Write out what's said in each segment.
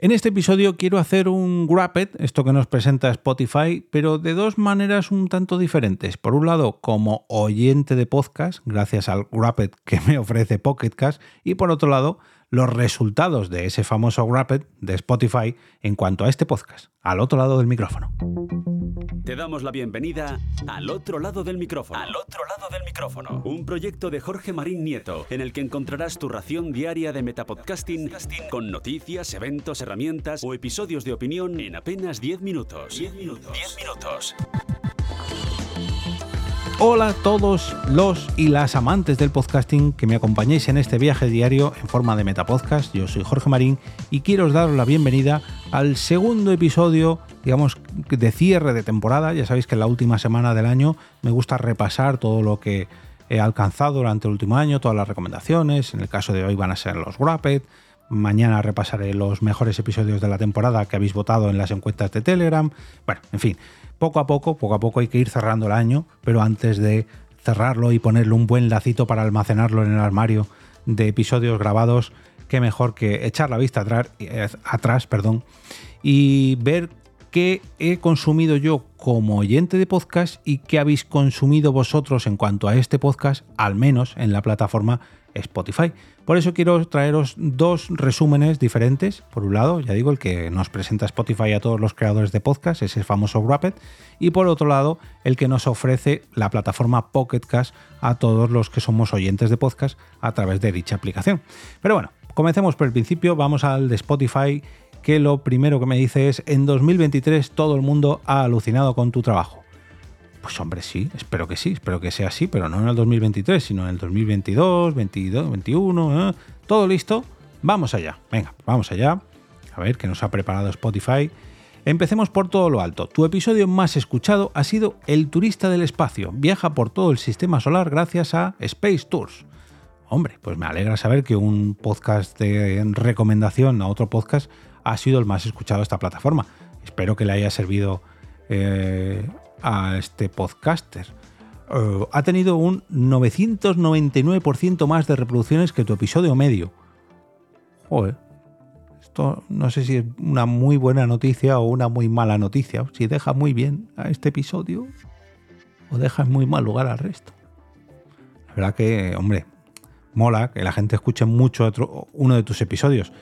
En este episodio quiero hacer un Wrapped, esto que nos presenta Spotify, pero de dos maneras un tanto diferentes. Por un lado, como oyente de podcast, gracias al Wrapped que me ofrece Pocketcast, y por otro lado, los resultados de ese famoso Wrapped de Spotify en cuanto a este podcast, al otro lado del micrófono. Te damos la bienvenida al otro lado del micrófono. Al otro lado del micrófono. Un proyecto de Jorge Marín Nieto, en el que encontrarás tu ración diaria de metapodcasting con noticias, eventos, herramientas o episodios de opinión en apenas 10 minutos. 10 minutos. 10 minutos. Hola a todos los y las amantes del podcasting que me acompañéis en este viaje diario en forma de Metapodcast. Yo soy Jorge Marín y quiero daros la bienvenida al segundo episodio, digamos, de cierre de temporada. Ya sabéis que en la última semana del año me gusta repasar todo lo que he alcanzado durante el último año, todas las recomendaciones. En el caso de hoy van a ser los Wrapped. Mañana repasaré los mejores episodios de la temporada que habéis votado en las encuestas de Telegram. Bueno, en fin, poco a poco, poco a poco hay que ir cerrando el año, pero antes de cerrarlo y ponerle un buen lacito para almacenarlo en el armario de episodios grabados, qué mejor que echar la vista atrás, eh, perdón, y ver qué he consumido yo como oyente de podcast y qué habéis consumido vosotros en cuanto a este podcast, al menos en la plataforma Spotify. Por eso quiero traeros dos resúmenes diferentes. Por un lado, ya digo, el que nos presenta Spotify a todos los creadores de podcast, ese famoso Wrapped. Y por otro lado, el que nos ofrece la plataforma Pocket a todos los que somos oyentes de podcast a través de dicha aplicación. Pero bueno, comencemos por el principio. Vamos al de Spotify, que lo primero que me dice es, en 2023 todo el mundo ha alucinado con tu trabajo. Pues hombre, sí, espero que sí, espero que sea así, pero no en el 2023, sino en el 2022, 22, 21, todo listo. Vamos allá, venga, vamos allá. A ver qué nos ha preparado Spotify. Empecemos por todo lo alto. Tu episodio más escuchado ha sido El turista del espacio. Viaja por todo el sistema solar gracias a Space Tours. Hombre, pues me alegra saber que un podcast de recomendación a otro podcast ha sido el más escuchado de esta plataforma. Espero que le haya servido eh, a este podcaster. Eh, ha tenido un 999% más de reproducciones que tu episodio medio. Joder. Esto no sé si es una muy buena noticia o una muy mala noticia. Si deja muy bien a este episodio o deja en muy mal lugar al resto. La verdad que, hombre, mola que la gente escuche mucho otro, uno de tus episodios.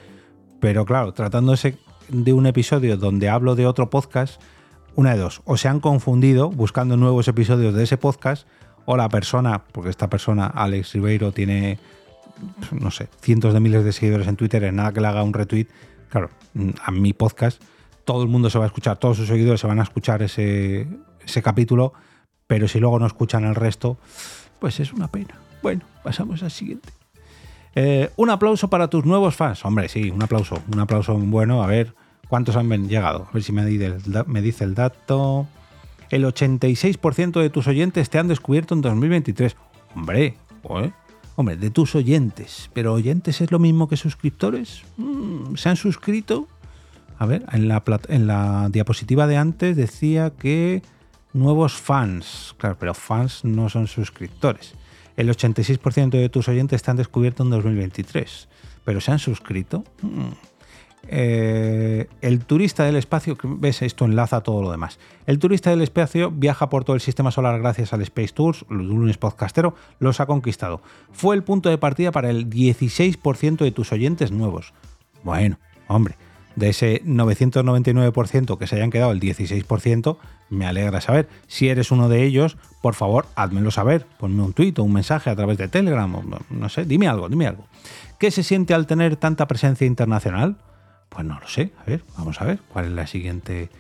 Pero claro, tratándose de un episodio donde hablo de otro podcast, una de dos, o se han confundido buscando nuevos episodios de ese podcast, o la persona, porque esta persona, Alex Ribeiro, tiene, no sé, cientos de miles de seguidores en Twitter, en nada que le haga un retweet, claro, a mi podcast, todo el mundo se va a escuchar, todos sus seguidores se van a escuchar ese, ese capítulo, pero si luego no escuchan el resto, pues es una pena. Bueno, pasamos al siguiente. Eh, un aplauso para tus nuevos fans. Hombre, sí, un aplauso. Un aplauso bueno. A ver, ¿Cuántos han llegado? A ver si me dice el dato. El 86% de tus oyentes te han descubierto en 2023. Hombre, hombre, de tus oyentes. ¿Pero oyentes es lo mismo que suscriptores? Mm, ¿Se han suscrito? A ver, en la, en la diapositiva de antes decía que nuevos fans. Claro, pero fans no son suscriptores. El 86% de tus oyentes te han descubierto en 2023. ¿Pero se han suscrito? Mm. Eh, el turista del espacio, ves, esto enlaza todo lo demás. El turista del espacio viaja por todo el sistema solar gracias al Space Tours, los lunes podcastero, los ha conquistado. Fue el punto de partida para el 16% de tus oyentes nuevos. Bueno, hombre, de ese 999% que se hayan quedado el 16%, me alegra saber. Si eres uno de ellos, por favor, házmelo saber. Ponme un tuit o un mensaje a través de Telegram, no sé, dime algo, dime algo. ¿Qué se siente al tener tanta presencia internacional? Pues no lo sé. A ver, vamos a ver cuál es la siguiente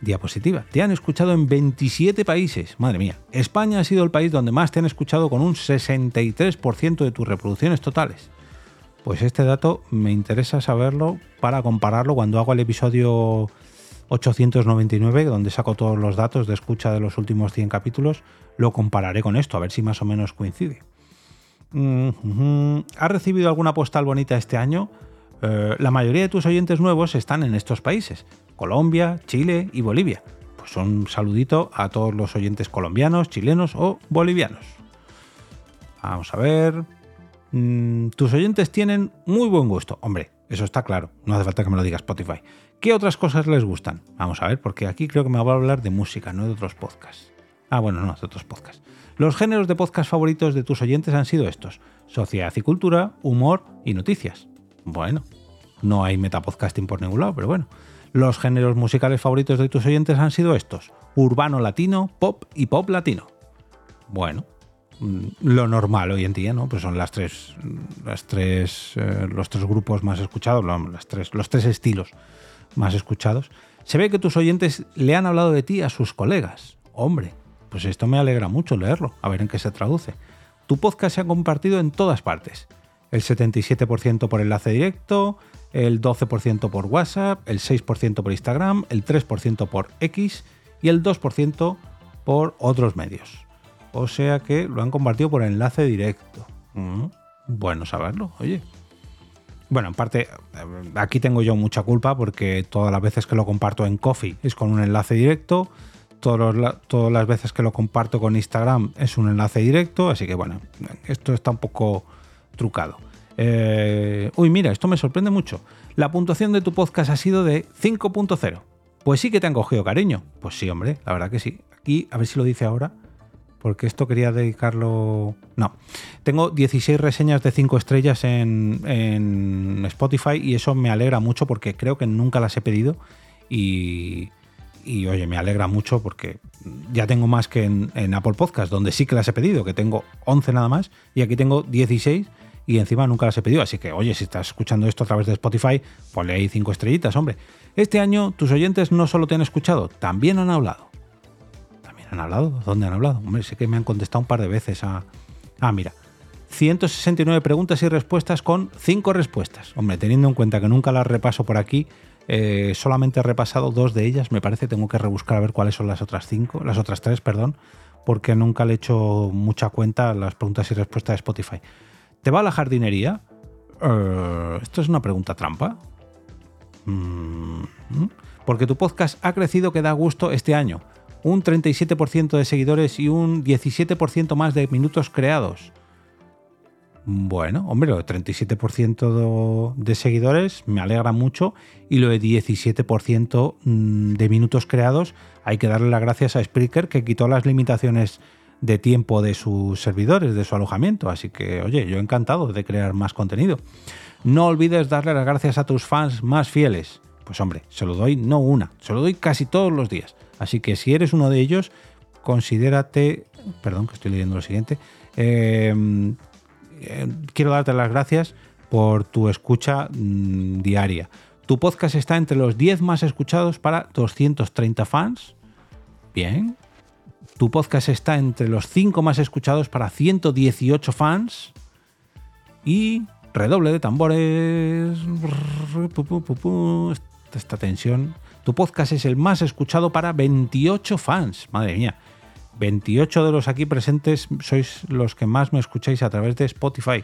diapositiva. Te han escuchado en 27 países. Madre mía. España ha sido el país donde más te han escuchado con un 63% de tus reproducciones totales. Pues este dato me interesa saberlo para compararlo cuando hago el episodio 899, donde saco todos los datos de escucha de los últimos 100 capítulos. Lo compararé con esto, a ver si más o menos coincide. ¿Has recibido alguna postal bonita este año? Eh, la mayoría de tus oyentes nuevos están en estos países, Colombia, Chile y Bolivia. Pues un saludito a todos los oyentes colombianos, chilenos o bolivianos. Vamos a ver. Mm, tus oyentes tienen muy buen gusto. Hombre, Eso está claro. No hace falta que me lo diga Spotify. ¿Qué otras cosas les gustan? Vamos a ver, porque aquí creo que me va a hablar de música, no de otros podcasts. Ah, bueno, no, de otros podcasts. Los géneros de podcast favoritos de tus oyentes han sido estos: sociedad y cultura, humor y noticias. Bueno, no hay metapodcasting por ningún lado, pero bueno. Los géneros musicales favoritos de tus oyentes han sido estos: urbano latino, pop y pop latino. Bueno, mm, lo normal hoy en día, ¿no? Pues son las tres, las tres, eh, los tres grupos más escuchados, las tres, los tres estilos más escuchados. Se ve que tus oyentes le han hablado de ti a sus colegas. Hombre, pues esto me alegra mucho leerlo, a ver en qué se traduce. Tu podcast se ha compartido en todas partes. El 77% por enlace directo, el 12% por WhatsApp, el 6% por Instagram, el 3% por X y el 2% por otros medios. O sea que lo han compartido por enlace directo. Mm, bueno saberlo, oye. Bueno, en parte, aquí tengo yo mucha culpa porque todas las veces que lo comparto en Coffee es con un enlace directo. todas las veces que lo comparto con Instagram es un enlace directo. Así que bueno, esto está un poco trucado. Eh, uy, mira, esto me sorprende mucho. La puntuación de tu podcast ha sido de 5.0. Pues sí que te han cogido cariño. Pues sí, hombre, la verdad que sí. Aquí, a ver si lo dice ahora porque esto quería dedicarlo... No, tengo 16 reseñas de 5 estrellas en, Spotify y eso me alegra mucho porque creo que nunca las he pedido y, oye, me alegra mucho porque ya tengo más que en, Apple Podcast, donde sí que las he pedido, que tengo 11 nada más, y aquí tengo 16 y encima nunca las he pedido. Así que, oye, si estás escuchando esto a través de Spotify, ponle ahí 5 estrellitas, hombre. Este año tus oyentes no solo te han escuchado, también han hablado. ¿Han hablado? ¿Dónde han hablado? Hombre, sé que me han contestado un par de veces a... Ah, mira. 169 preguntas y respuestas con 5 respuestas. Hombre, teniendo en cuenta que nunca las repaso por aquí, eh, solamente he repasado dos de ellas. Me parece tengo que rebuscar a ver cuáles son las otras cinco, las otras tres, perdón, porque nunca le he hecho mucha cuenta las preguntas y respuestas de Spotify. ¿Te va a la jardinería? Eh, esto es una pregunta trampa. Mm, mm. porque tu podcast ha crecido que da gusto este año un 37% de seguidores y un 17% más de minutos creados. Bueno, hombre, lo de 37% de seguidores me alegra mucho y lo de 17% mm, de minutos creados hay que darle las gracias a Spreaker que quitó las limitaciones de tiempo de sus servidores, de su alojamiento. Así que, oye, yo encantado de crear más contenido. No olvides darle las gracias a tus fans más fieles. Pues hombre, se lo doy no una, se lo doy casi todos los días. Así que si eres uno de ellos, considérate, perdón que estoy leyendo lo siguiente, em, eh, quiero darte las gracias por tu escucha mm, diaria. Tu podcast está entre los 10 más escuchados para 230 fans. Bien. Tu podcast está entre los 5 más escuchados para 118 fans. Y redoble de tambores. Esta tensión tu podcast es el más escuchado para 28 fans. Madre mía. 28 de los aquí presentes sois los que más me escucháis a través de Spotify.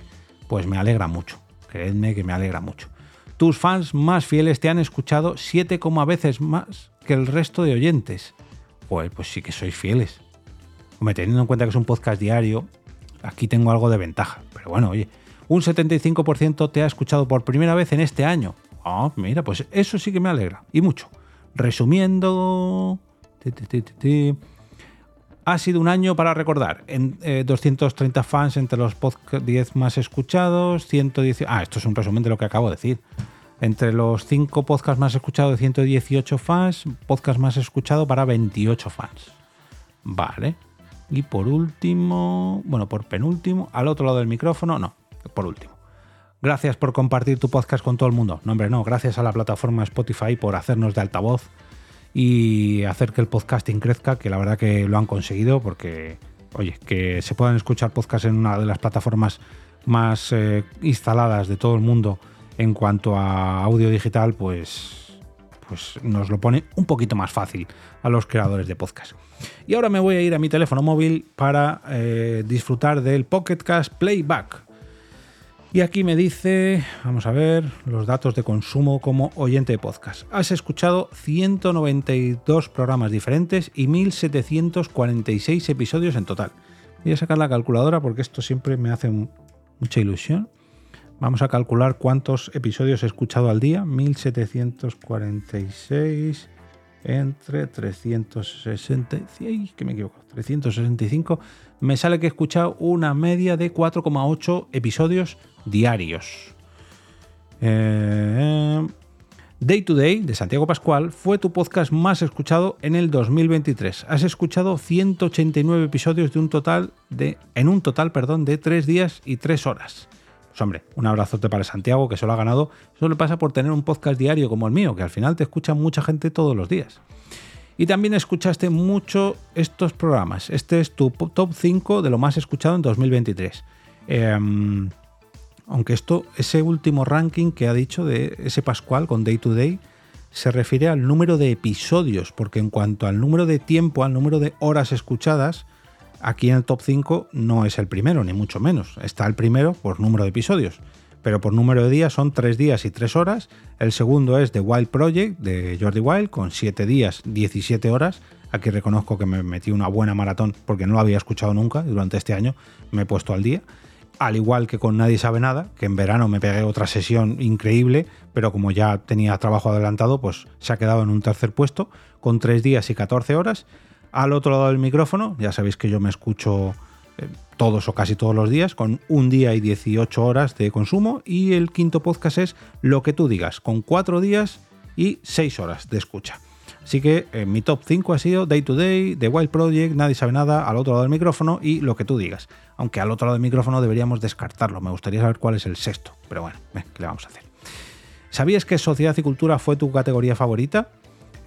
Pues me alegra mucho. Creedme que me alegra mucho. Tus fans más fieles te han escuchado 7, veces más que el resto de oyentes. Pues, pues sí que sois fieles. Hombre, teniendo en cuenta que es un podcast diario, aquí tengo algo de ventaja. Pero bueno, oye, un 75% te ha escuchado por primera vez en este año. Ah, mira, pues eso sí que me alegra. Y mucho. Resumiendo, ha sido un año para recordar. En, 230 eh, fans entre los 10 más escuchados, 110... Ah, esto es un resumen de lo que acabo de decir. Entre los 5 podcasts más escuchados de 118 fans, podcast más escuchado para 28 fans. Vale. Y por último, bueno, por penúltimo, al otro lado del micrófono, no, por último. Gracias por compartir tu podcast con todo el mundo. No, hombre, no. Gracias a la plataforma Spotify por hacernos de altavoz y hacer que el podcasting crezca, que la verdad que lo han conseguido porque, oye, que se puedan escuchar podcasts en una de las plataformas más eh, instaladas de todo el mundo en cuanto a audio digital, pues, pues nos lo pone un poquito más fácil a los creadores de podcast. Y ahora me voy a ir a mi teléfono móvil para eh, disfrutar del Pocketcast Playback y aquí me dice, vamos a ver, los datos de consumo como oyente de podcast. Has escuchado 192 programas diferentes y 1746 episodios en total. Voy a sacar la calculadora porque esto siempre me hace mucha ilusión. Vamos a calcular cuántos episodios he escuchado al día. 1746 entre 366, que me equivoco, 365. Me sale que he escuchado una media de 4,8 episodios diarios. Eh, Day to Day de Santiago Pascual fue tu podcast más escuchado en el 2023. Has escuchado 189 episodios de un total de, en un total perdón, de 3 días y 3 horas. Pues hombre, un abrazote para Santiago que solo ha ganado. Eso le pasa por tener un podcast diario como el mío, que al final te escucha mucha gente todos los días. Y también escuchaste mucho estos programas. Este es tu top 5 de lo más escuchado en 2023. Aunque esto, ese último ranking que ha dicho de ese Pascual con Day to Day, se refiere al número de episodios, porque en cuanto al número de tiempo, al número de horas escuchadas, aquí en el top 5 no es el primero, ni mucho menos. Está el primero por número de episodios, pero por número de días son 3 días y 3 horas. El segundo es The Wild Project de Jordi Wild con 7 días, 17 horas. Aquí reconozco que me metí una buena maratón porque no lo había escuchado nunca durante este año me he puesto al día al igual que con Nadie sabe nada, que en verano me pegué otra sesión increíble, pero como ya tenía trabajo adelantado, pues se ha quedado en un tercer puesto, con 3 días y 14 horas. Al otro lado del micrófono, ya sabéis que yo me escucho eh, todos o casi todos los días, con un día y 18 horas de consumo, y el quinto podcast es Lo que tú digas, con 4 días y 6 horas de escucha. Así que eh, mi top 5 ha sido Day to Day, The Wild Project, Nadie sabe nada, al otro lado del micrófono y lo que tú digas. Aunque al otro lado del micrófono deberíamos descartarlo. Me gustaría saber cuál es el sexto. Pero bueno, ¿qué le vamos a hacer? ¿Sabías que Sociedad y Cultura fue tu categoría favorita?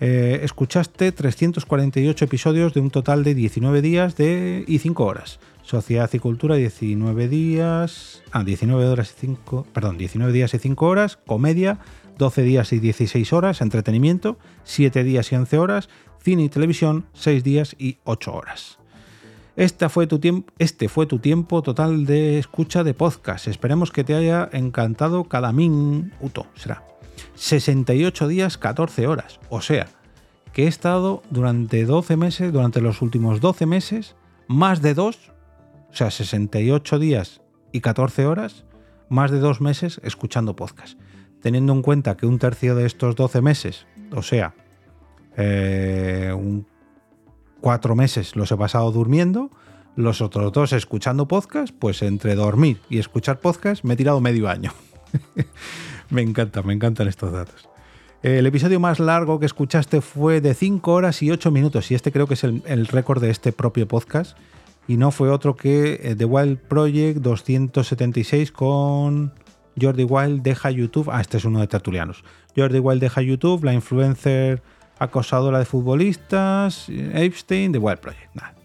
Eh, escuchaste 348 episodios de un total de 19 días de, y 5 horas. Sociedad y Cultura, 19 días. Ah, 19 horas y 5. Perdón, 19 días y 5 horas. Comedia, 12 días y 16 horas, entretenimiento, 7 días y 11 horas, cine y televisión, 6 días y 8 horas. Este fue, tu este fue tu tiempo total de escucha de podcast. Esperemos que te haya encantado cada minuto. Será 68 días, 14 horas. O sea, que he estado durante 12 meses, durante los últimos 12 meses, más de 2, o sea, 68 días y 14 horas, más de 2 meses escuchando podcast teniendo en cuenta que un tercio de estos 12 meses, o sea, eh, cuatro meses los he pasado durmiendo, los otros dos escuchando podcast, pues entre dormir y escuchar podcast me he tirado medio año. me encanta, me encantan estos datos. El episodio más largo que escuchaste fue de 5 horas y 8 minutos y este creo que es el, récord de este propio podcast y no fue otro que eh, The Wild Project 276 con Jordi Wild deja YouTube. Ah, este es uno de tertulianos. Jordi Wild deja YouTube, la influencer acosadora de futbolistas, Epstein, The Wild Project. Bueno,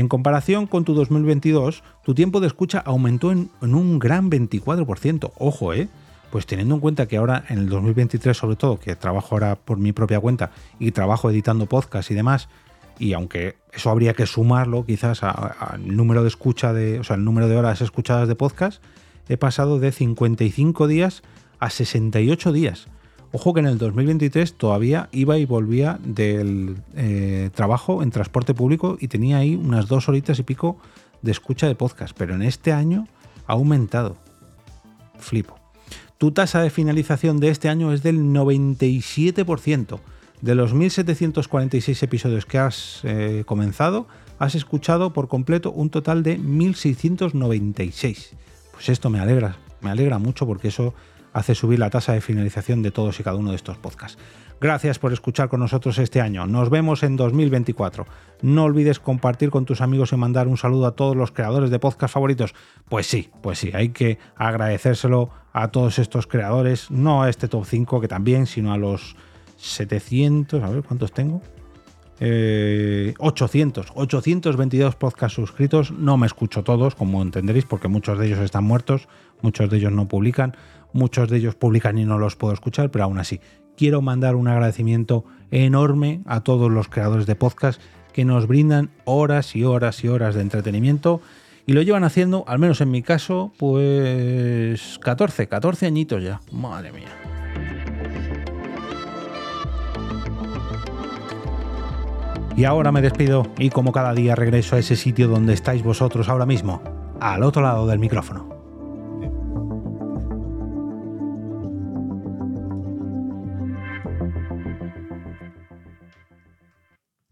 en comparación con tu 2022, tu tiempo de escucha aumentó en, un gran 24%. Ojo, ¿eh? Pues teniendo en cuenta que ahora en el 2023, sobre todo, que trabajo ahora por mi propia cuenta y trabajo editando podcast y demás, y aunque eso habría que sumarlo quizás al número de escucha de, o sea, el número de horas escuchadas de podcast, he pasado de 55 días a 68 días. Ojo que en el 2023 todavía iba y volvía del eh, trabajo en transporte público y tenía ahí unas dos horitas y pico de escucha de podcast, pero en este año ha aumentado. Flipo. Tu tasa de finalización de este año es del 97%. De los 1746 episodios que has eh, comenzado, has escuchado por completo un total de 1696. Pues esto me alegra, me alegra mucho porque eso hace subir la tasa de finalización de todos y cada uno de estos podcasts. Gracias por escuchar con nosotros este año. Nos vemos en 2024. No olvides compartir con tus amigos y mandar un saludo a todos los creadores de podcast favoritos. Pues sí, pues sí, hay que agradecérselo a todos estos creadores, no a este top 5 que también, sino a los 700, a ver cuántos tengo. 800, eh, 822 podcasts suscritos. No me escucho todos, como entenderéis, porque muchos de ellos están muertos, muchos de ellos no publican, muchos de ellos publican y no los puedo escuchar, pero aún así quiero mandar un agradecimiento enorme a todos los creadores de podcast que nos brindan horas y horas y horas de entretenimiento y lo llevan haciendo, al menos en mi caso, pues 14, 14 añitos ya. Madre mía. Y ahora me despido y como cada día regreso a ese sitio donde estáis vosotros ahora mismo, al otro lado del micrófono.